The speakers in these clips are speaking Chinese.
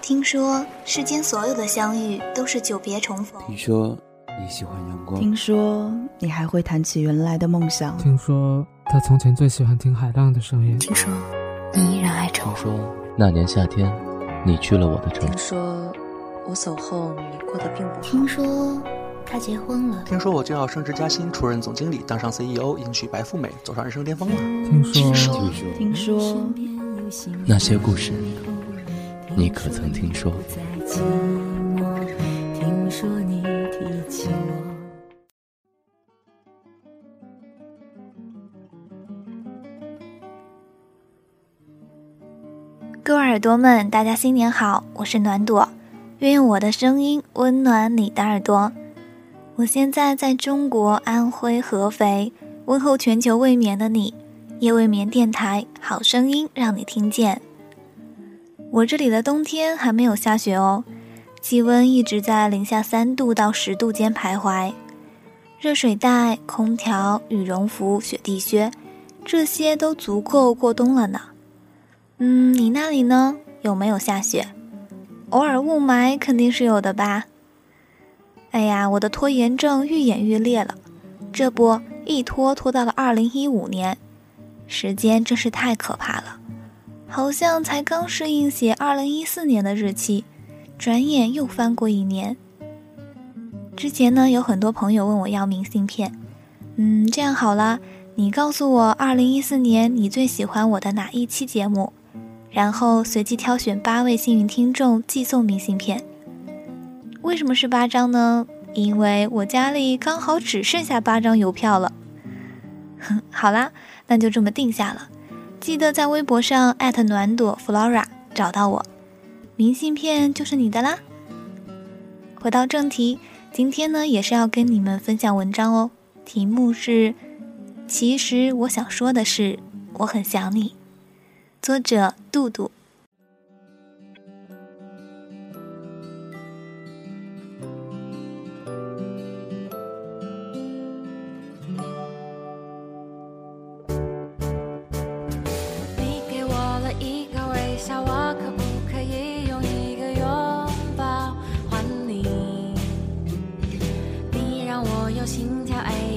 听说世间所有的相遇都是久别重逢。听说你喜欢阳光。听说你还会谈起原来的梦想。听说他从前最喜欢听海浪的声音。听说你依然爱着我。听说那年夏天，你去了我的城。听说我走后你过得并不好。听说他结婚了。听说我就要升职加薪，出任总经理，当上 CEO，迎娶白富美，走上人生巅峰了。听说听说那些故事。你可曾听说？听说你提起我。各位耳朵们，大家新年好！我是暖朵，愿用我的声音温暖你的耳朵。我现在在中国安徽合肥，问候全球未眠的你。夜未眠电台，好声音让你听见。我这里的冬天还没有下雪哦，气温一直在零下三度到十度间徘徊。热水袋、空调、羽绒服、雪地靴，这些都足够过冬了呢。嗯，你那里呢？有没有下雪？偶尔雾霾肯定是有的吧。哎呀，我的拖延症愈演愈烈了，这不一拖拖到了二零一五年，时间真是太可怕了。好像才刚适应写二零一四年的日期，转眼又翻过一年。之前呢，有很多朋友问我要明信片，嗯，这样好了，你告诉我二零一四年你最喜欢我的哪一期节目，然后随机挑选八位幸运听众寄送明信片。为什么是八张呢？因为我家里刚好只剩下八张邮票了。好啦，那就这么定下了。记得在微博上艾特暖朵 Flora 找到我，明信片就是你的啦。回到正题，今天呢也是要跟你们分享文章哦，题目是“其实我想说的是，我很想你”，作者杜杜。theo anh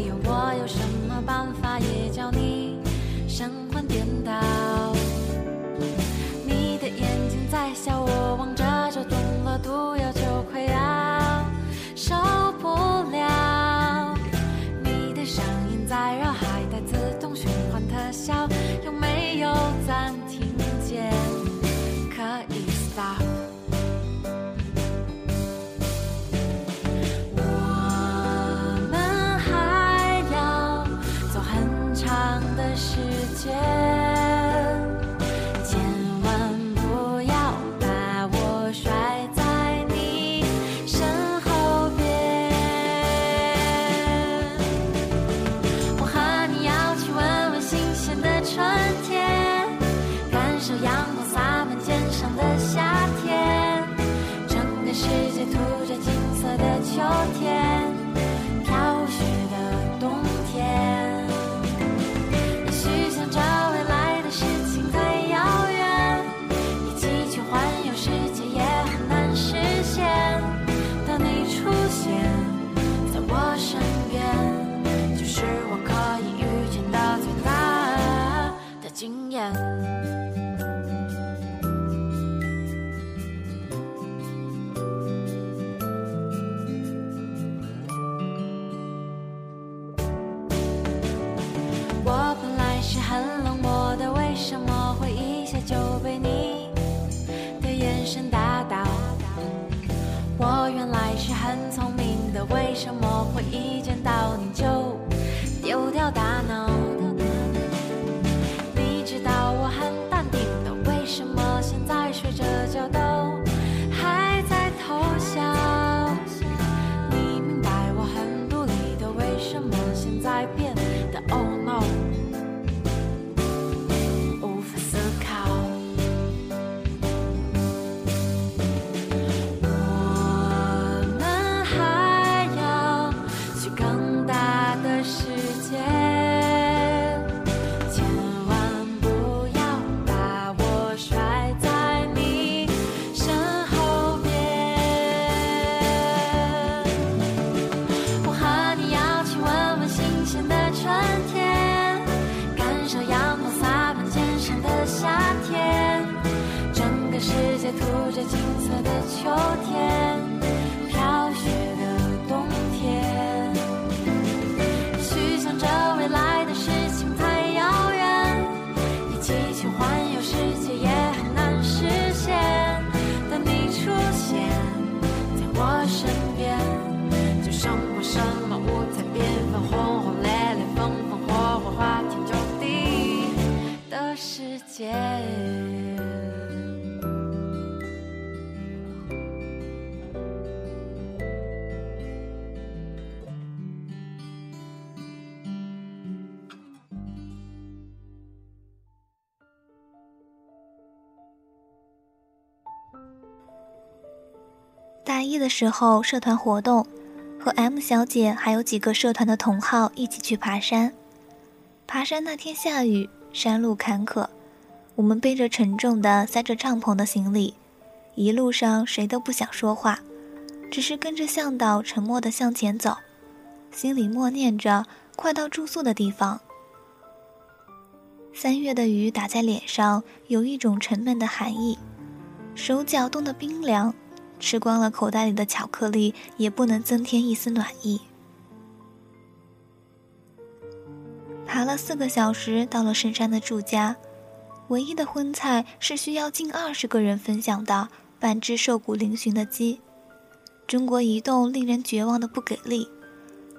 秋天为什么会一见到你就丢掉大脑？大一的时候，社团活动，和 M 小姐还有几个社团的同好一起去爬山。爬山那天下雨，山路坎坷，我们背着沉重的塞着帐篷的行李，一路上谁都不想说话，只是跟着向导沉默地向前走，心里默念着快到住宿的地方。三月的雨打在脸上，有一种沉闷的寒意，手脚冻得冰凉。吃光了口袋里的巧克力，也不能增添一丝暖意。爬了四个小时，到了深山的住家，唯一的荤菜是需要近二十个人分享的半只瘦骨嶙峋的鸡。中国移动令人绝望的不给力，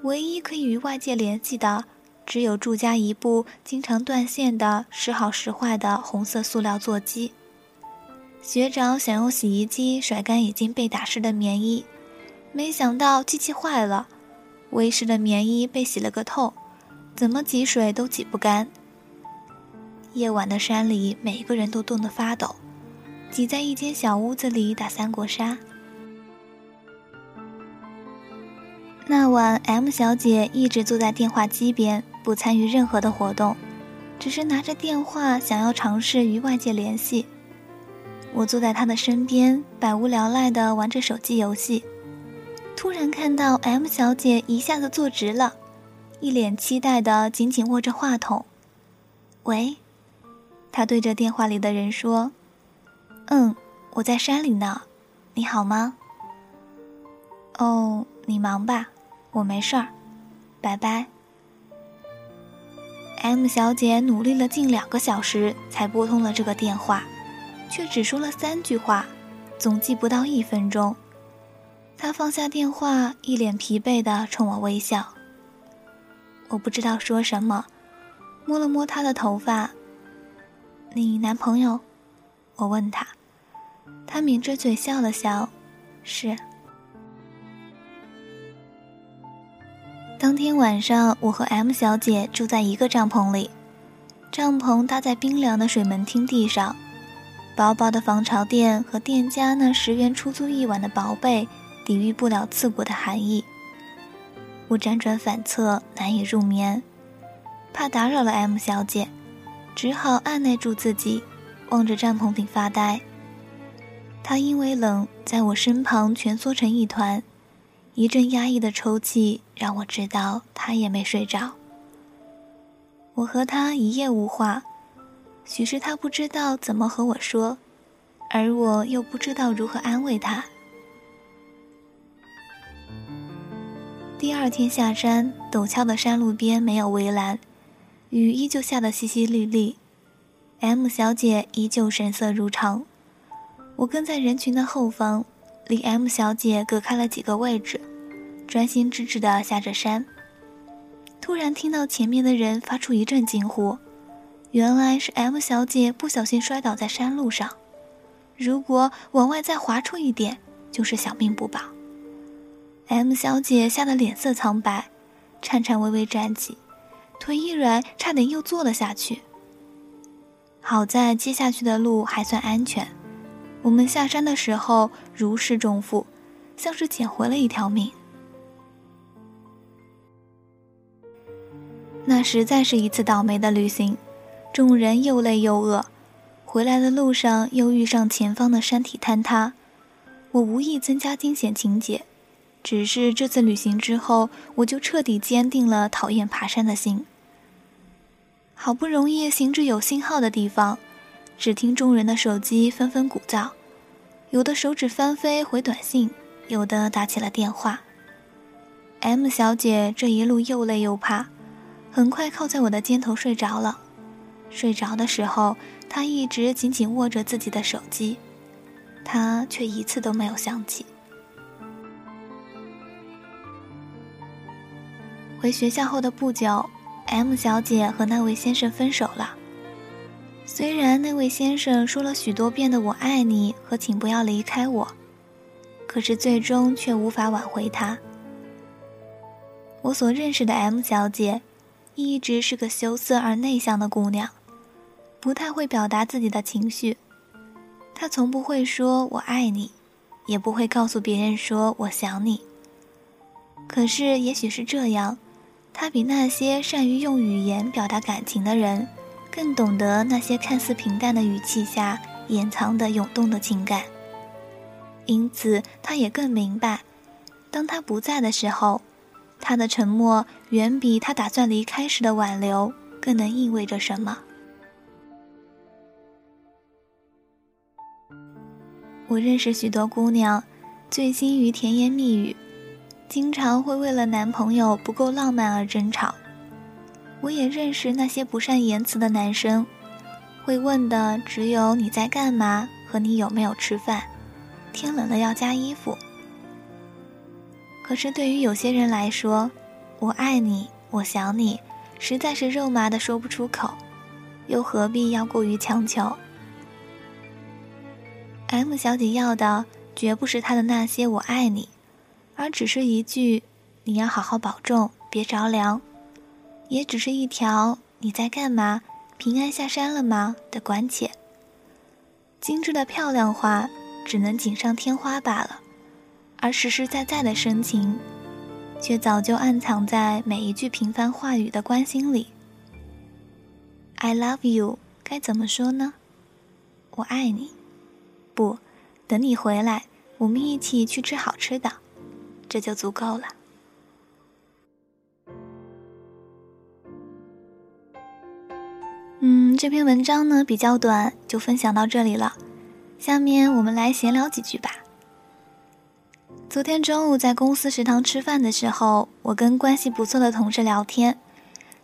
唯一可以与外界联系的，只有住家一部经常断线的、时好时坏的红色塑料座机。学长想用洗衣机甩干已经被打湿的棉衣，没想到机器坏了，微湿的棉衣被洗了个透，怎么挤水都挤不干。夜晚的山里，每个人都冻得发抖，挤在一间小屋子里打三国杀。那晚，M 小姐一直坐在电话机边，不参与任何的活动，只是拿着电话想要尝试与外界联系。我坐在她的身边，百无聊赖地玩着手机游戏。突然看到 M 小姐一下子坐直了，一脸期待地紧紧握着话筒。喂，他对着电话里的人说：“嗯，我在山里呢，你好吗？”“哦，你忙吧，我没事儿，拜拜。”M 小姐努力了近两个小时才拨通了这个电话。却只说了三句话，总计不到一分钟。他放下电话，一脸疲惫的冲我微笑。我不知道说什么，摸了摸他的头发。你男朋友？我问他。他抿着嘴笑了笑，是。当天晚上，我和 M 小姐住在一个帐篷里，帐篷搭在冰凉的水门厅地上。薄薄的防潮垫和店家那十元出租一晚的薄被，抵御不了刺骨的寒意。我辗转反侧，难以入眠，怕打扰了 M 小姐，只好按耐住自己，望着帐篷顶发呆。他因为冷，在我身旁蜷缩成一团，一阵压抑的抽泣让我知道他也没睡着。我和他一夜无话。许是他不知道怎么和我说，而我又不知道如何安慰他。第二天下山，陡峭的山路边没有围栏，雨依旧下得淅淅沥沥。M 小姐依旧神色如常，我跟在人群的后方，离 M 小姐隔开了几个位置，专心致志地下着山。突然听到前面的人发出一阵惊呼。原来是 M 小姐不小心摔倒在山路上，如果往外再滑出一点，就是小命不保。M 小姐吓得脸色苍白，颤颤巍巍站起，腿一软，差点又坐了下去。好在接下去的路还算安全，我们下山的时候如释重负，像是捡回了一条命。那实在是一次倒霉的旅行。众人又累又饿，回来的路上又遇上前方的山体坍塌。我无意增加惊险情节，只是这次旅行之后，我就彻底坚定了讨厌爬山的心。好不容易行至有信号的地方，只听众人的手机纷纷鼓噪，有的手指翻飞回短信，有的打起了电话。M 小姐这一路又累又怕，很快靠在我的肩头睡着了。睡着的时候，她一直紧紧握着自己的手机，她却一次都没有想起。回学校后的不久，M 小姐和那位先生分手了。虽然那位先生说了许多遍的“我爱你”和“请不要离开我”，可是最终却无法挽回他。我所认识的 M 小姐，一直是个羞涩而内向的姑娘，不太会表达自己的情绪。她从不会说我爱你，也不会告诉别人说我想你。可是，也许是这样。他比那些善于用语言表达感情的人，更懂得那些看似平淡的语气下掩藏的涌动的情感。因此，他也更明白，当他不在的时候，他的沉默远比他打算离开时的挽留更能意味着什么。我认识许多姑娘，醉心于甜言蜜语。经常会为了男朋友不够浪漫而争吵。我也认识那些不善言辞的男生，会问的只有你在干嘛和你有没有吃饭，天冷了要加衣服。可是对于有些人来说，我爱你，我想你，实在是肉麻的说不出口，又何必要过于强求？M 小姐要的绝不是他的那些我爱你。而只是一句“你要好好保重，别着凉”，也只是一条“你在干嘛？平安下山了吗？”的关切。精致的漂亮话只能锦上添花罢了，而实实在在的深情，却早就暗藏在每一句平凡话语的关心里。I love you，该怎么说呢？我爱你。不，等你回来，我们一起去吃好吃的。这就足够了。嗯，这篇文章呢比较短，就分享到这里了。下面我们来闲聊几句吧。昨天中午在公司食堂吃饭的时候，我跟关系不错的同事聊天，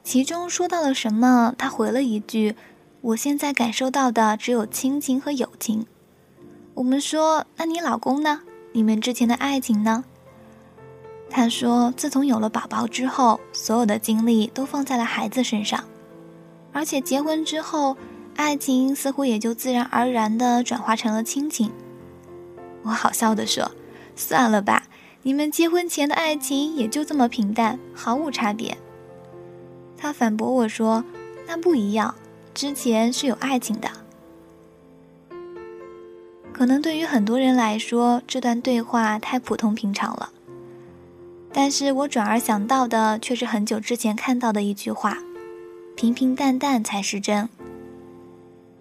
其中说到了什么，他回了一句：“我现在感受到的只有亲情和友情。”我们说：“那你老公呢？你们之前的爱情呢？”他说：“自从有了宝宝之后，所有的精力都放在了孩子身上，而且结婚之后，爱情似乎也就自然而然地转化成了亲情。”我好笑地说：“算了吧，你们结婚前的爱情也就这么平淡，毫无差别。”他反驳我说：“那不一样，之前是有爱情的。”可能对于很多人来说，这段对话太普通平常了。但是我转而想到的却是很久之前看到的一句话：“平平淡淡才是真。”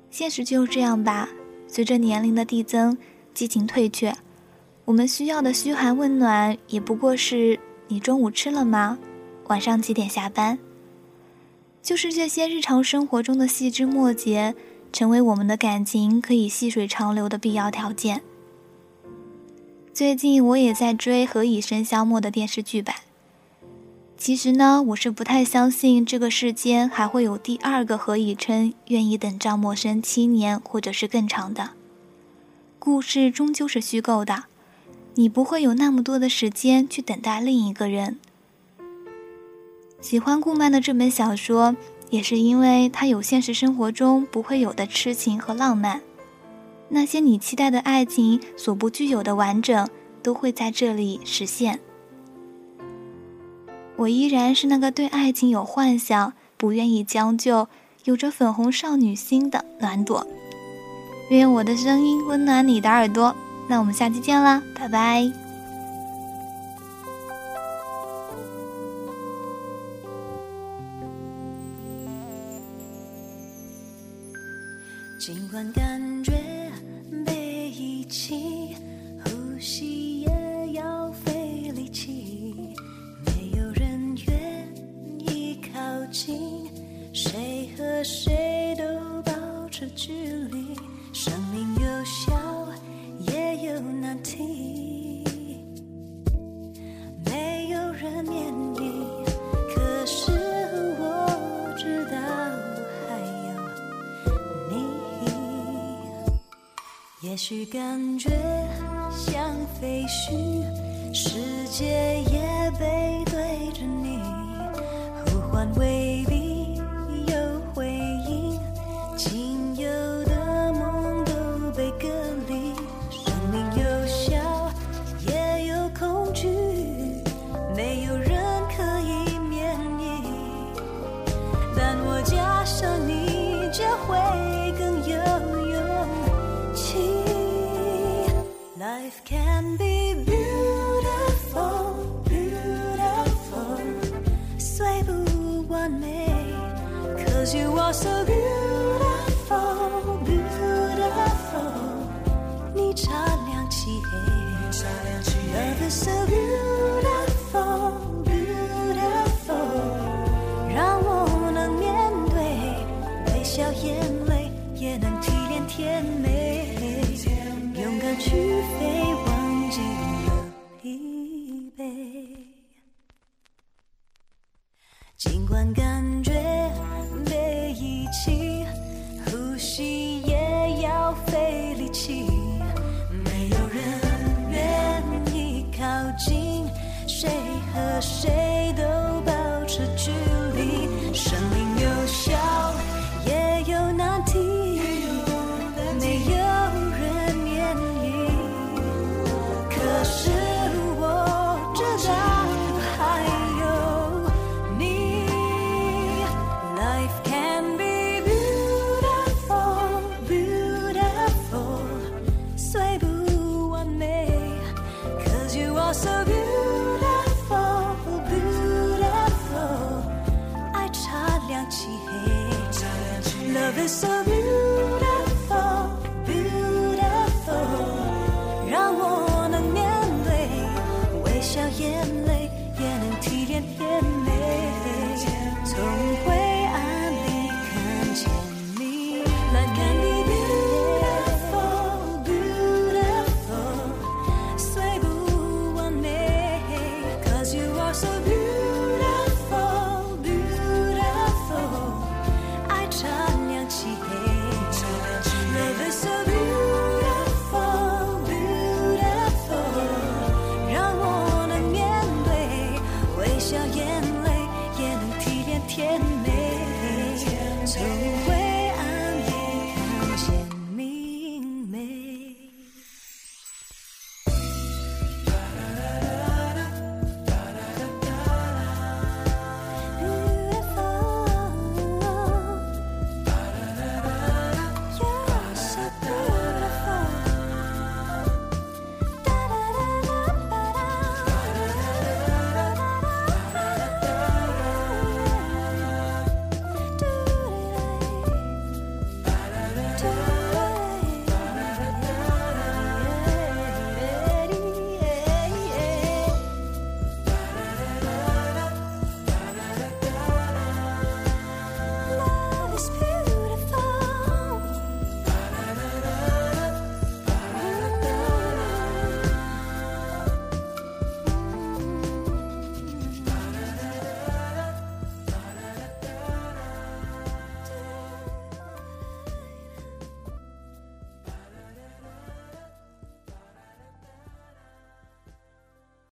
现实就这样吧。随着年龄的递增，激情退却，我们需要的嘘寒问暖也不过是“你中午吃了吗？晚上几点下班？”就是这些日常生活中的细枝末节，成为我们的感情可以细水长流的必要条件。最近我也在追《何以笙箫默》的电视剧版。其实呢，我是不太相信这个世间还会有第二个何以琛愿意等赵默笙七年或者是更长的。故事终究是虚构的，你不会有那么多的时间去等待另一个人。喜欢顾漫的这本小说，也是因为它有现实生活中不会有的痴情和浪漫。那些你期待的爱情所不具有的完整，都会在这里实现。我依然是那个对爱情有幻想、不愿意将就、有着粉红少女心的暖朵。愿我的声音温暖你的耳朵。那我们下期见啦，拜拜。感觉像废墟，世界也背对着你，呼唤未必有回应。So.